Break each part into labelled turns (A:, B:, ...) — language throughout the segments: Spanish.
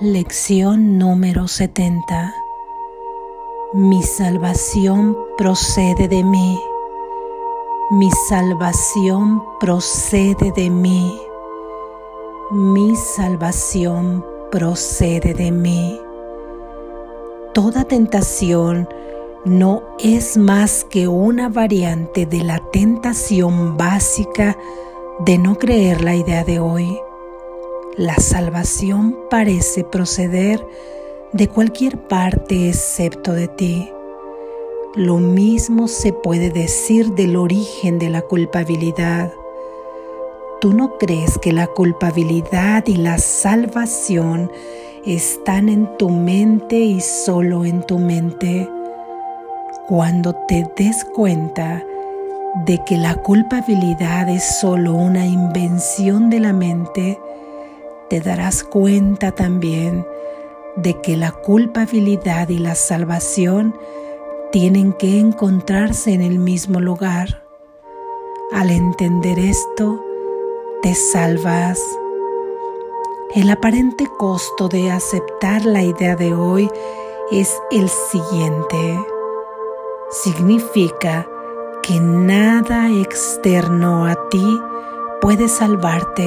A: Lección número 70 Mi salvación procede de mí. Mi salvación procede de mí. Mi salvación procede de mí. Toda tentación no es más que una variante de la tentación básica de no creer la idea de hoy la salvación parece proceder de cualquier parte excepto de ti. Lo mismo se puede decir del origen de la culpabilidad. ¿Tú no crees que la culpabilidad y la salvación están en tu mente y solo en tu mente? Cuando te des cuenta de que la culpabilidad es solo una invención de la mente, te darás cuenta también de que la culpabilidad y la salvación tienen que encontrarse en el mismo lugar. Al entender esto, te salvas. El aparente costo de aceptar la idea de hoy es el siguiente. Significa que nada externo a ti puede salvarte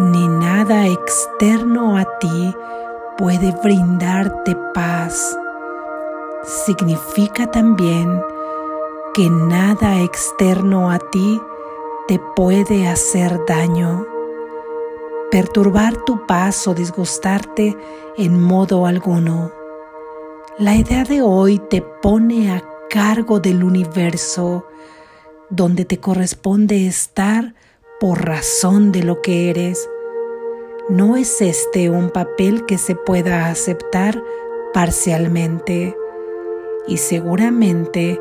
A: ni nada externo a ti puede brindarte paz. Significa también que nada externo a ti te puede hacer daño, perturbar tu paz o disgustarte en modo alguno. La idea de hoy te pone a cargo del universo donde te corresponde estar por razón de lo que eres. No es este un papel que se pueda aceptar parcialmente y seguramente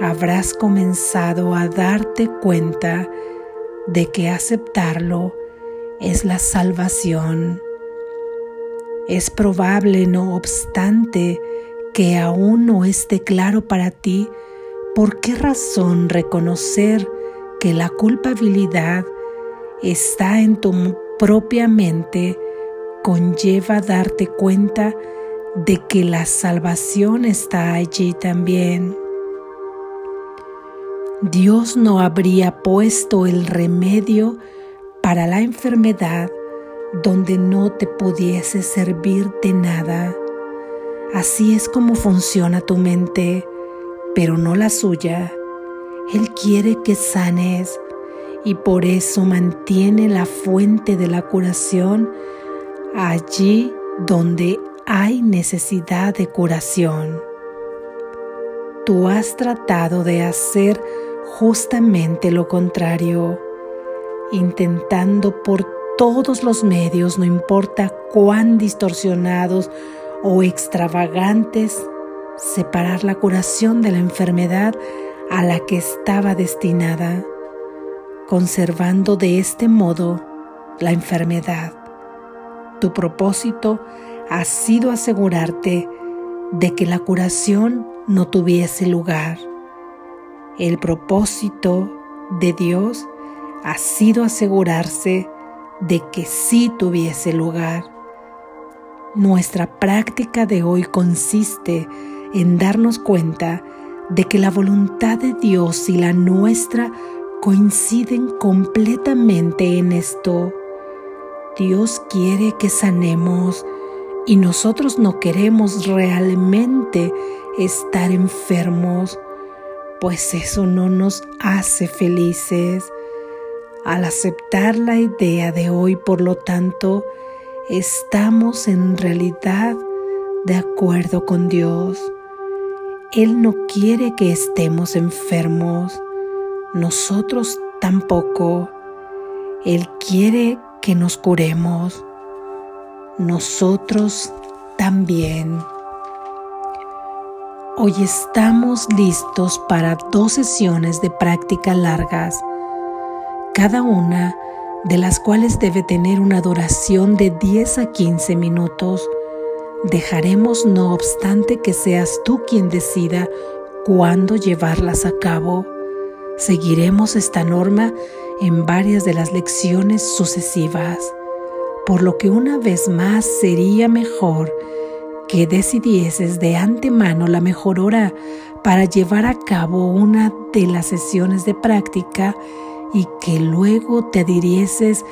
A: habrás comenzado a darte cuenta de que aceptarlo es la salvación. Es probable, no obstante, que aún no esté claro para ti por qué razón reconocer que la culpabilidad está en tu propia mente conlleva darte cuenta de que la salvación está allí también. Dios no habría puesto el remedio para la enfermedad donde no te pudiese servir de nada. Así es como funciona tu mente, pero no la suya. Él quiere que sanes y por eso mantiene la fuente de la curación allí donde hay necesidad de curación. Tú has tratado de hacer justamente lo contrario, intentando por todos los medios, no importa cuán distorsionados o extravagantes, separar la curación de la enfermedad a la que estaba destinada, conservando de este modo la enfermedad. Tu propósito ha sido asegurarte de que la curación no tuviese lugar. El propósito de Dios ha sido asegurarse de que sí tuviese lugar. Nuestra práctica de hoy consiste en darnos cuenta de que la voluntad de Dios y la nuestra coinciden completamente en esto. Dios quiere que sanemos y nosotros no queremos realmente estar enfermos, pues eso no nos hace felices. Al aceptar la idea de hoy, por lo tanto, estamos en realidad de acuerdo con Dios. Él no quiere que estemos enfermos, nosotros tampoco. Él quiere que nos curemos, nosotros también. Hoy estamos listos para dos sesiones de práctica largas, cada una de las cuales debe tener una duración de 10 a 15 minutos Dejaremos no obstante que seas tú quien decida cuándo llevarlas a cabo. Seguiremos esta norma en varias de las lecciones sucesivas. por lo que una vez más sería mejor que decidieses de antemano la mejor hora para llevar a cabo una de las sesiones de práctica y que luego te adhirieses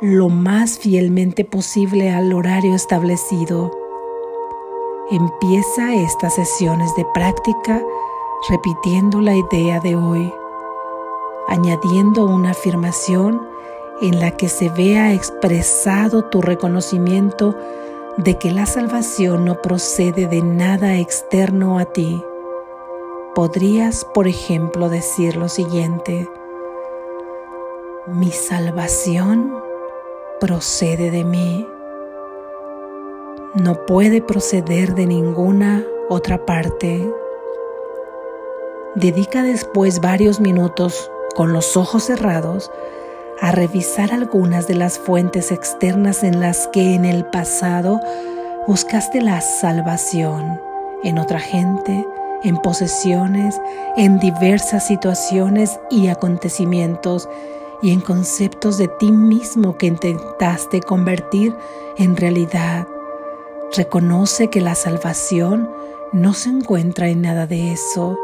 A: lo más fielmente posible al horario establecido. Empieza estas sesiones de práctica repitiendo la idea de hoy, añadiendo una afirmación en la que se vea expresado tu reconocimiento de que la salvación no procede de nada externo a ti. Podrías, por ejemplo, decir lo siguiente, mi salvación procede de mí, no puede proceder de ninguna otra parte. Dedica después varios minutos con los ojos cerrados a revisar algunas de las fuentes externas en las que en el pasado buscaste la salvación, en otra gente, en posesiones, en diversas situaciones y acontecimientos y en conceptos de ti mismo que intentaste convertir en realidad. Reconoce que la salvación no se encuentra en nada de eso.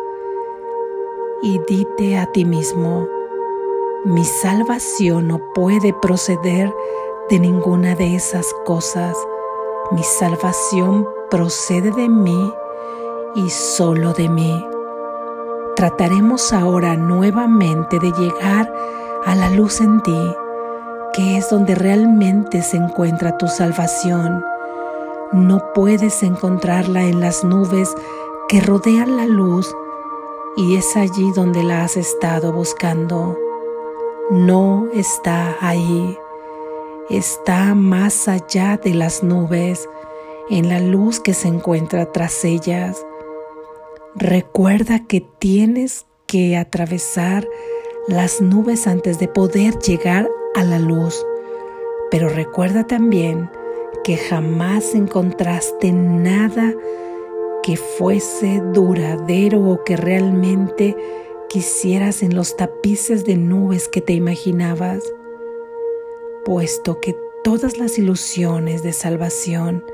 A: Y dite a ti mismo, mi salvación no puede proceder de ninguna de esas cosas. Mi salvación procede de mí y solo de mí. Trataremos ahora nuevamente de llegar a la luz en ti, que es donde realmente se encuentra tu salvación. No puedes encontrarla en las nubes que rodean la luz y es allí donde la has estado buscando. No está ahí, está más allá de las nubes, en la luz que se encuentra tras ellas. Recuerda que tienes que atravesar las nubes antes de poder llegar a la luz. Pero recuerda también que jamás encontraste nada que fuese duradero o que realmente quisieras en los tapices de nubes que te imaginabas, puesto que todas las ilusiones de salvación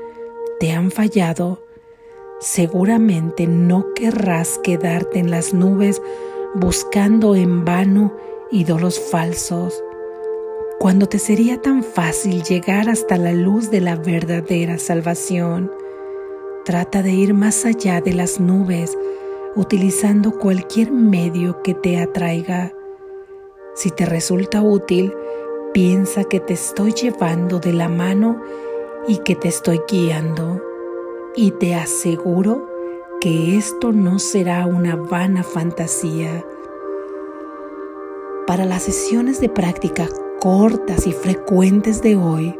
A: te han fallado, seguramente no querrás quedarte en las nubes buscando en vano ídolos falsos, cuando te sería tan fácil llegar hasta la luz de la verdadera salvación. Trata de ir más allá de las nubes utilizando cualquier medio que te atraiga. Si te resulta útil, piensa que te estoy llevando de la mano y que te estoy guiando. Y te aseguro que esto no será una vana fantasía. Para las sesiones de práctica cortas y frecuentes de hoy,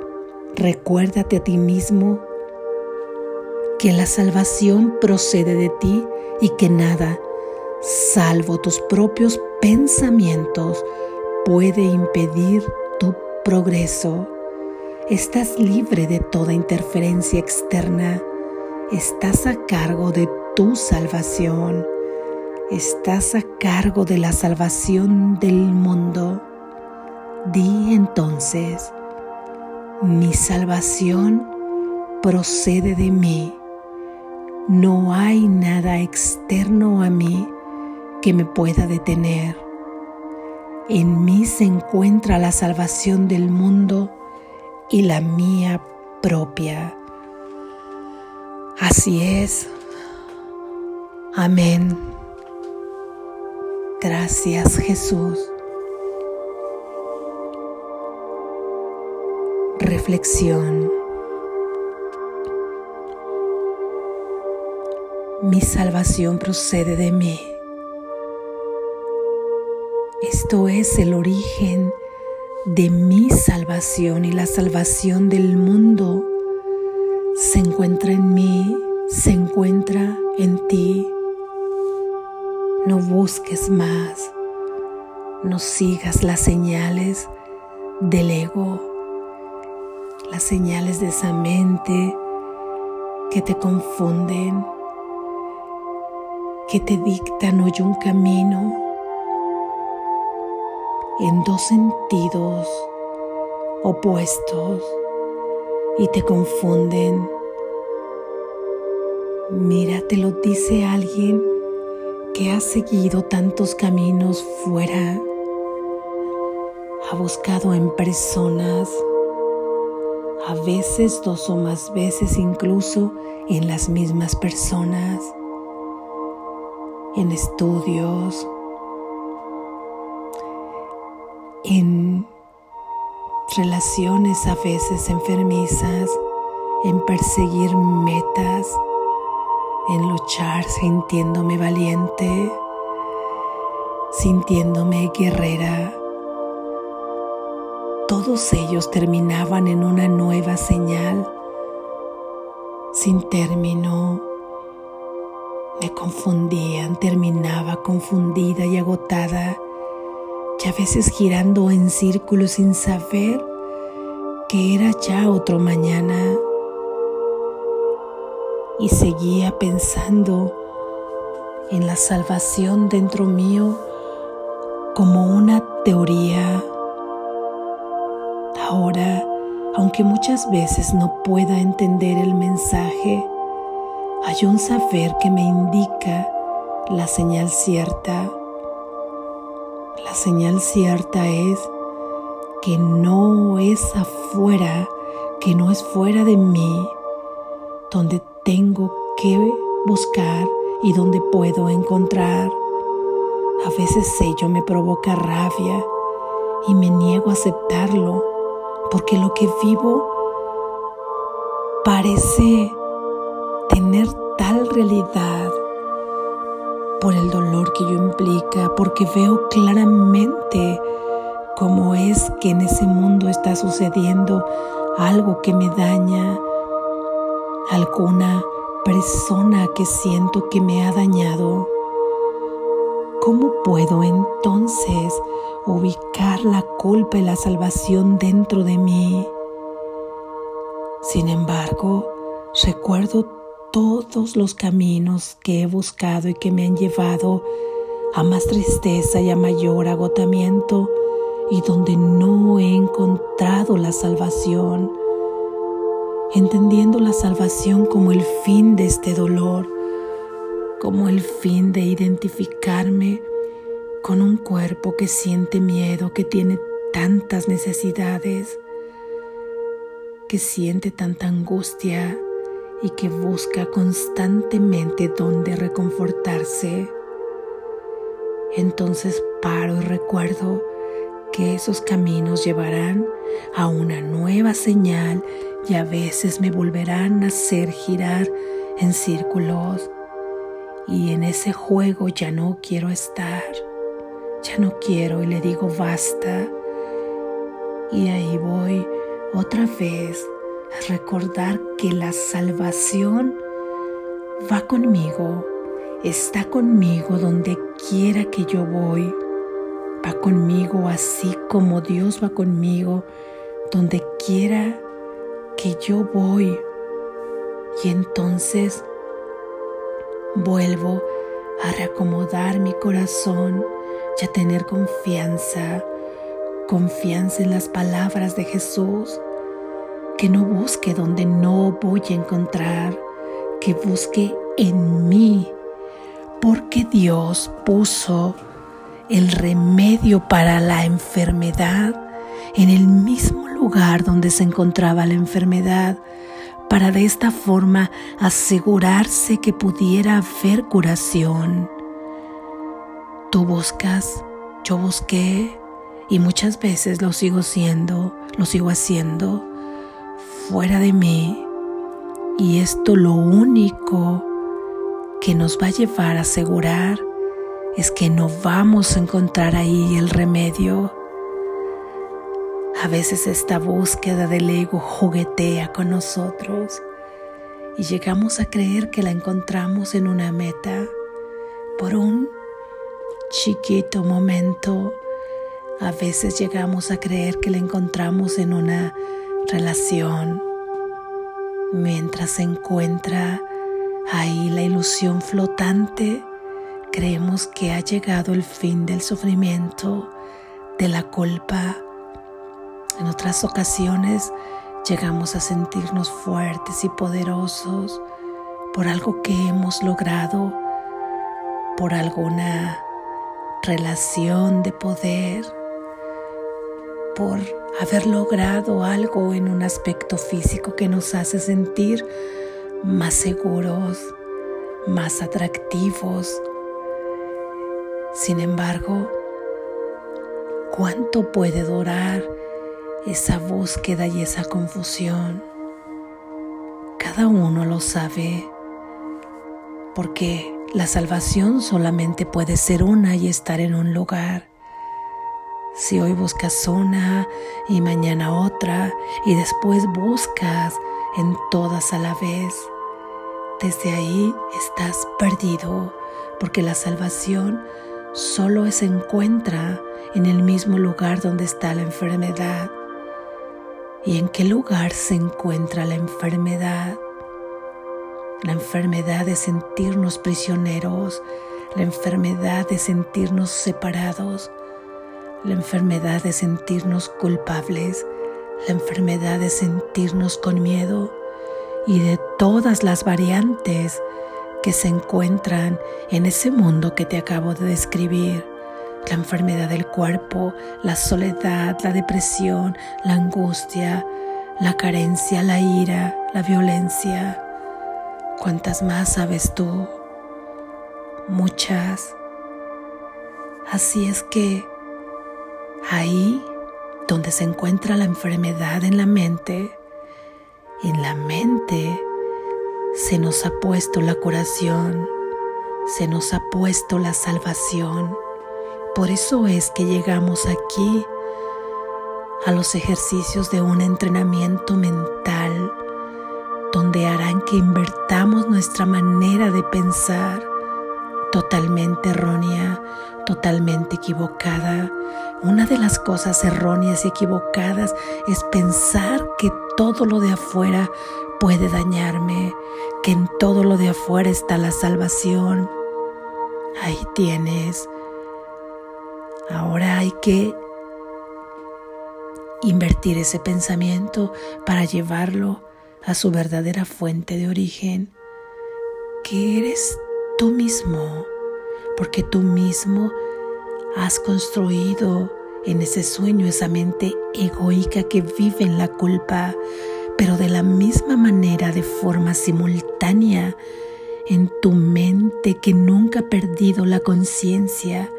A: recuérdate a ti mismo que la salvación procede de ti y que nada, salvo tus propios pensamientos, puede impedir tu progreso. Estás libre de toda interferencia externa. Estás a cargo de tu salvación. Estás a cargo de la salvación del mundo. Di entonces, mi salvación procede de mí. No hay nada externo a mí que me pueda detener. En mí se encuentra la salvación del mundo y la mía propia. Así es. Amén. Gracias Jesús. Reflexión. Mi salvación procede de mí. Esto es el origen de mi salvación y la salvación del mundo se encuentra en mí, se encuentra en ti. No busques más, no sigas las señales del ego, las señales de esa mente que te confunden, que te dictan hoy un camino en dos sentidos opuestos y te confunden. Mira, te lo dice alguien que ha seguido tantos caminos fuera, ha buscado en personas, a veces dos o más veces incluso en las mismas personas, en estudios, en relaciones a veces enfermizas, en perseguir metas, en luchar sintiéndome valiente, sintiéndome guerrera. Todos ellos terminaban en una nueva señal, sin término. Me confundían, terminaba confundida y agotada, y a veces girando en círculos sin saber que era ya otro mañana y seguía pensando en la salvación dentro mío como una teoría. Ahora, aunque muchas veces no pueda entender el mensaje, hay un saber que me indica la señal cierta. La señal cierta es que no es afuera, que no es fuera de mí, donde tengo que buscar y donde puedo encontrar. A veces ello me provoca rabia y me niego a aceptarlo porque lo que vivo parece tener tal realidad por el dolor que yo implica, porque veo claramente cómo es que en ese mundo está sucediendo algo que me daña, alguna persona que siento que me ha dañado, ¿cómo puedo entonces ubicar la culpa y la salvación dentro de mí? Sin embargo, recuerdo todos los caminos que he buscado y que me han llevado a más tristeza y a mayor agotamiento y donde no he encontrado la salvación entendiendo la salvación como el fin de este dolor, como el fin de identificarme con un cuerpo que siente miedo, que tiene tantas necesidades, que siente tanta angustia y que busca constantemente dónde reconfortarse. Entonces paro y recuerdo que esos caminos llevarán a una nueva señal y a veces me volverán a hacer girar en círculos y en ese juego ya no quiero estar, ya no quiero y le digo basta. Y ahí voy otra vez a recordar que la salvación va conmigo, está conmigo donde quiera que yo voy, va conmigo así como Dios va conmigo donde quiera que yo voy. Y entonces vuelvo a reacomodar mi corazón y a tener confianza, confianza en las palabras de Jesús, que no busque donde no voy a encontrar, que busque en mí, porque Dios puso el remedio para la enfermedad en el mismo lugar donde se encontraba la enfermedad para de esta forma asegurarse que pudiera haber curación. Tú buscas, yo busqué y muchas veces lo sigo siendo, lo sigo haciendo fuera de mí. Y esto lo único que nos va a llevar a asegurar es que no vamos a encontrar ahí el remedio a veces esta búsqueda del ego juguetea con nosotros y llegamos a creer que la encontramos en una meta por un chiquito momento. A veces llegamos a creer que la encontramos en una relación mientras se encuentra ahí la ilusión flotante. Creemos que ha llegado el fin del sufrimiento, de la culpa, en otras ocasiones llegamos a sentirnos fuertes y poderosos por algo que hemos logrado, por alguna relación de poder, por haber logrado algo en un aspecto físico que nos hace sentir más seguros, más atractivos. Sin embargo, ¿cuánto puede durar esa búsqueda y esa confusión? Cada uno lo sabe, porque la salvación solamente puede ser una y estar en un lugar. Si hoy buscas una y mañana otra y después buscas en todas a la vez, desde ahí estás perdido porque la salvación solo se encuentra en el mismo lugar donde está la enfermedad. ¿Y en qué lugar se encuentra la enfermedad? la enfermedad de sentirnos prisioneros, la enfermedad de sentirnos separados, la enfermedad de sentirnos culpables, la enfermedad de sentirnos con miedo y de todas las variantes que se encuentran en ese mundo que te acabo de describir. La enfermedad del cuerpo, la soledad, la depresión, la angustia, la carencia, la ira, la violencia ¿Cuántas más sabes tú? Muchas. Así es que ahí donde se encuentra la enfermedad en la mente, en la mente se nos ha puesto la curación, se nos ha puesto la salvación. Por eso es que llegamos aquí a los ejercicios de un entrenamiento mental donde harán que invertamos nuestra manera de pensar totalmente errónea, totalmente equivocada. Una de las cosas erróneas y equivocadas es pensar que todo lo de afuera puede dañarme, que en todo lo de afuera está la salvación. Ahí tienes. Ahora hay que invertir ese pensamiento para llevarlo a su verdadera fuente de origen, que eres tú mismo, porque tú mismo has construido en ese sueño esa mente egoica que vive en la culpa, pero de la misma manera, de forma simultánea, en tu mente que nunca ha perdido la conciencia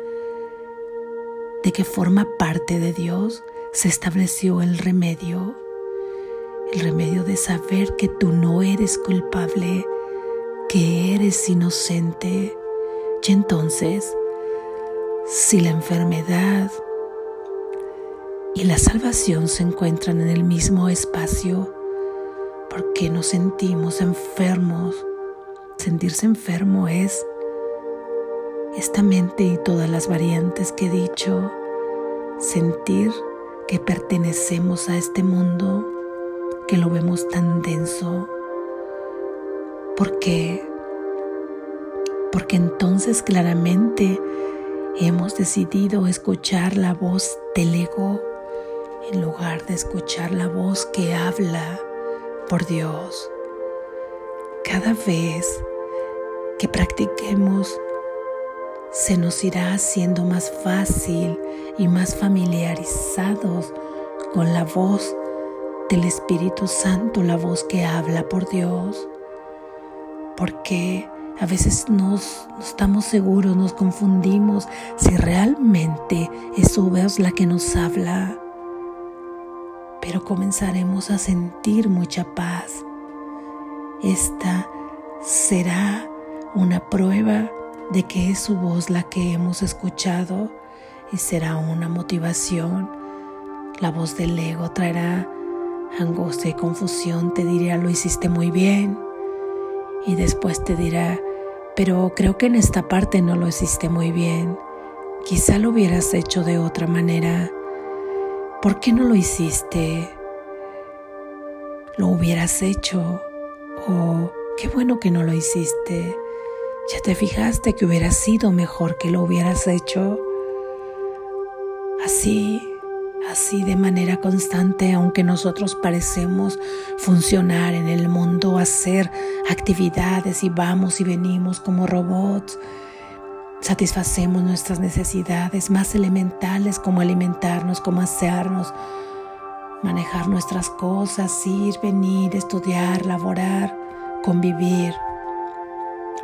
A: de que forma parte de Dios, se estableció el remedio el remedio de saber que tú no eres culpable, que eres inocente. Y entonces, si la enfermedad y la salvación se encuentran en el mismo espacio, ¿por qué nos sentimos enfermos? Sentirse enfermo es esta mente y todas las variantes que he dicho, sentir que pertenecemos a este mundo que lo vemos tan denso? ¿Por qué? Porque entonces claramente hemos decidido escuchar la voz del ego en lugar de escuchar la voz que habla por Dios. Cada vez que practiquemos, se nos irá haciendo más fácil y más familiarizados con la voz del Espíritu Santo, la voz que habla por Dios, porque a veces nos, no estamos seguros, nos confundimos si realmente es su voz la que nos habla, pero comenzaremos a sentir mucha paz. Esta será una prueba de que es su voz la que hemos escuchado y será una motivación. La voz del ego traerá angustia y confusión te dirá lo hiciste muy bien y después te dirá pero creo que en esta parte no lo hiciste muy bien. Quizá lo hubieras hecho de otra manera. ¿Por qué no lo hiciste? Lo hubieras hecho. Oh, qué bueno que no lo hiciste. ¿Ya te fijaste que hubiera sido mejor que lo hubieras hecho? Así así de manera constante, aunque nosotros parecemos funcionar en el mundo, hacer actividades y vamos y venimos como robots. Satisfacemos nuestras necesidades más elementales como alimentarnos, como asearnos, manejar nuestras cosas, ir, venir, estudiar, laborar, convivir.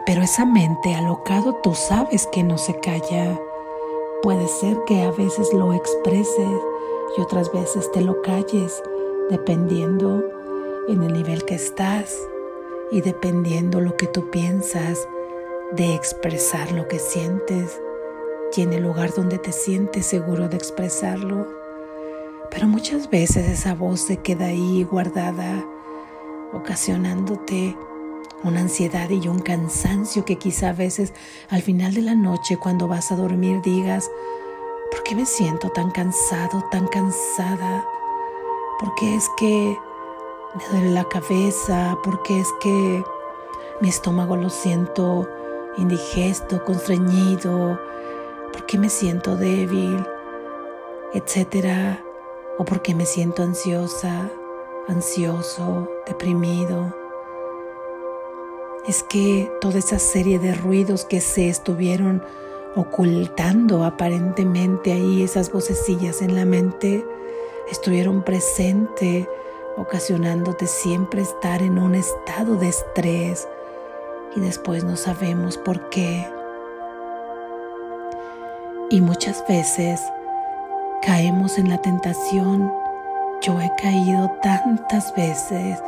A: Pero esa mente alocado tú sabes que no se calla. Puede ser que a veces lo expreses y otras veces te lo calles, dependiendo en el nivel que estás y dependiendo lo que tú piensas de expresar lo que sientes y en el lugar donde te sientes seguro de expresarlo. Pero muchas veces esa voz se queda ahí guardada, ocasionándote una ansiedad y un cansancio que quizá a veces al final de la noche cuando vas a dormir digas, ¿por qué me siento tan cansado, tan cansada? ¿Por qué es que me duele la cabeza? ¿Por qué es que mi estómago lo siento indigesto, constreñido? ¿Por qué me siento débil? Etcétera. ¿O por qué me siento ansiosa, ansioso, deprimido? Es que toda esa serie de ruidos que se estuvieron ocultando aparentemente ahí, esas vocecillas en la mente, estuvieron presentes, ocasionándote siempre estar en un estado de estrés y después no sabemos por qué. Y muchas veces caemos en la tentación, yo he caído tantas veces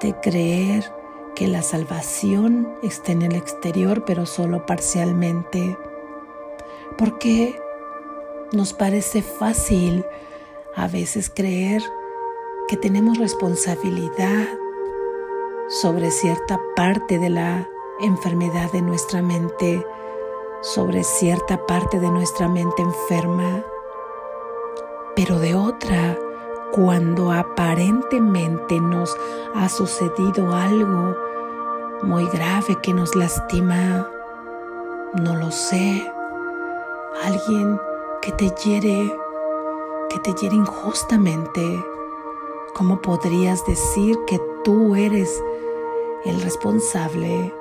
A: de creer que la salvación está en el exterior, pero solo parcialmente. Porque nos parece fácil a veces creer que tenemos responsabilidad sobre cierta parte de la enfermedad de nuestra mente, sobre cierta parte de nuestra mente enferma, pero de otra cuando aparentemente nos ha sucedido algo muy grave que nos lastima, no lo sé, alguien que te hiere, que te hiere injustamente, ¿cómo podrías decir que tú eres el responsable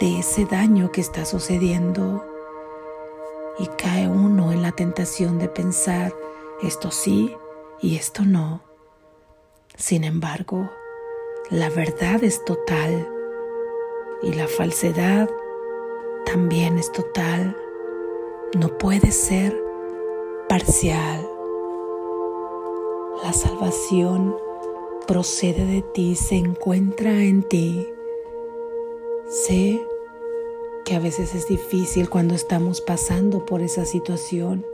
A: de ese daño que está sucediendo? Y cae uno en la tentación de pensar, esto sí, y esto no. Sin embargo, la verdad es total y la falsedad también es total. No puede ser parcial. La salvación procede de ti, se encuentra en ti. Sé que a veces es difícil cuando estamos pasando por esa situación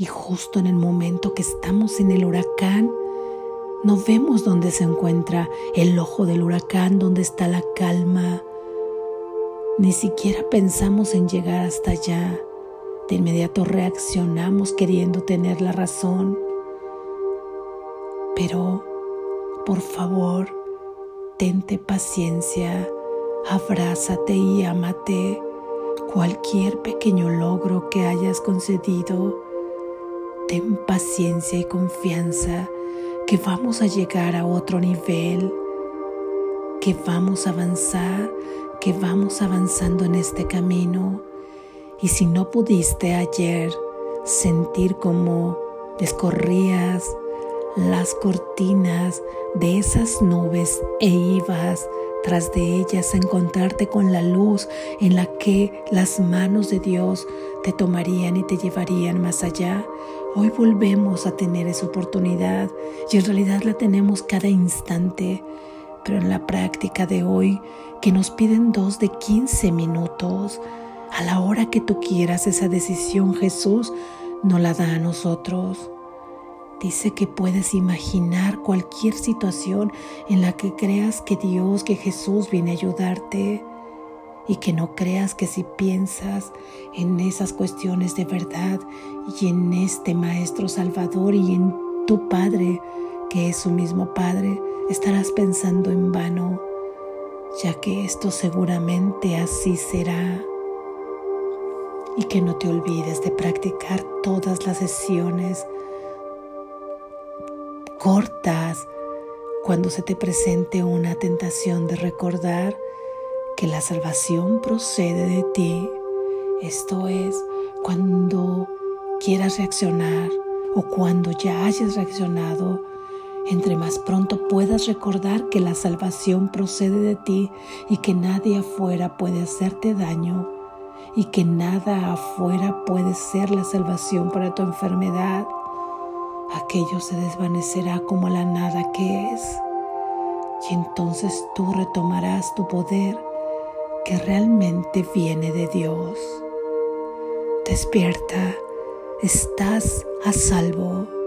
A: y justo en el momento que estamos en el huracán, no vemos dónde se encuentra el ojo del huracán, dónde está la calma. Ni siquiera pensamos en llegar hasta allá. De inmediato reaccionamos queriendo tener la razón. Pero, por favor, tente paciencia, abrázate y ámate. Cualquier pequeño logro que hayas concedido, ten paciencia y confianza que vamos a llegar a otro nivel, que vamos a avanzar, que vamos avanzando en este camino. Y si no pudiste ayer sentir como descorrías las cortinas de esas nubes e ibas tras de ellas a encontrarte con la luz en la que las manos de Dios te tomarían y te llevarían más allá. Hoy volvemos a tener esa oportunidad y en realidad la tenemos cada instante, pero en la práctica de hoy que nos piden dos de 15 minutos, a la hora que tú quieras esa decisión Jesús no la da a nosotros. Dice que puedes imaginar cualquier situación en la que creas que Dios, que Jesús viene a ayudarte y que no creas que si piensas en esas cuestiones de verdad y en este Maestro Salvador y en tu Padre, que es su mismo Padre, estarás pensando en vano, ya que esto seguramente así será. Y que no te olvides de practicar todas las sesiones cortas cuando se te presente una tentación de recordar que la salvación procede de ti. Esto es, cuando quieras reaccionar o cuando ya hayas reaccionado, entre más pronto puedas recordar que la salvación procede de ti y que nadie afuera puede hacerte daño y que nada afuera puede ser la salvación para tu enfermedad, aquello se desvanecerá como la nada que es. Y entonces tú retomarás tu poder que realmente viene de Dios. Despierta, estás a salvo.